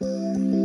Música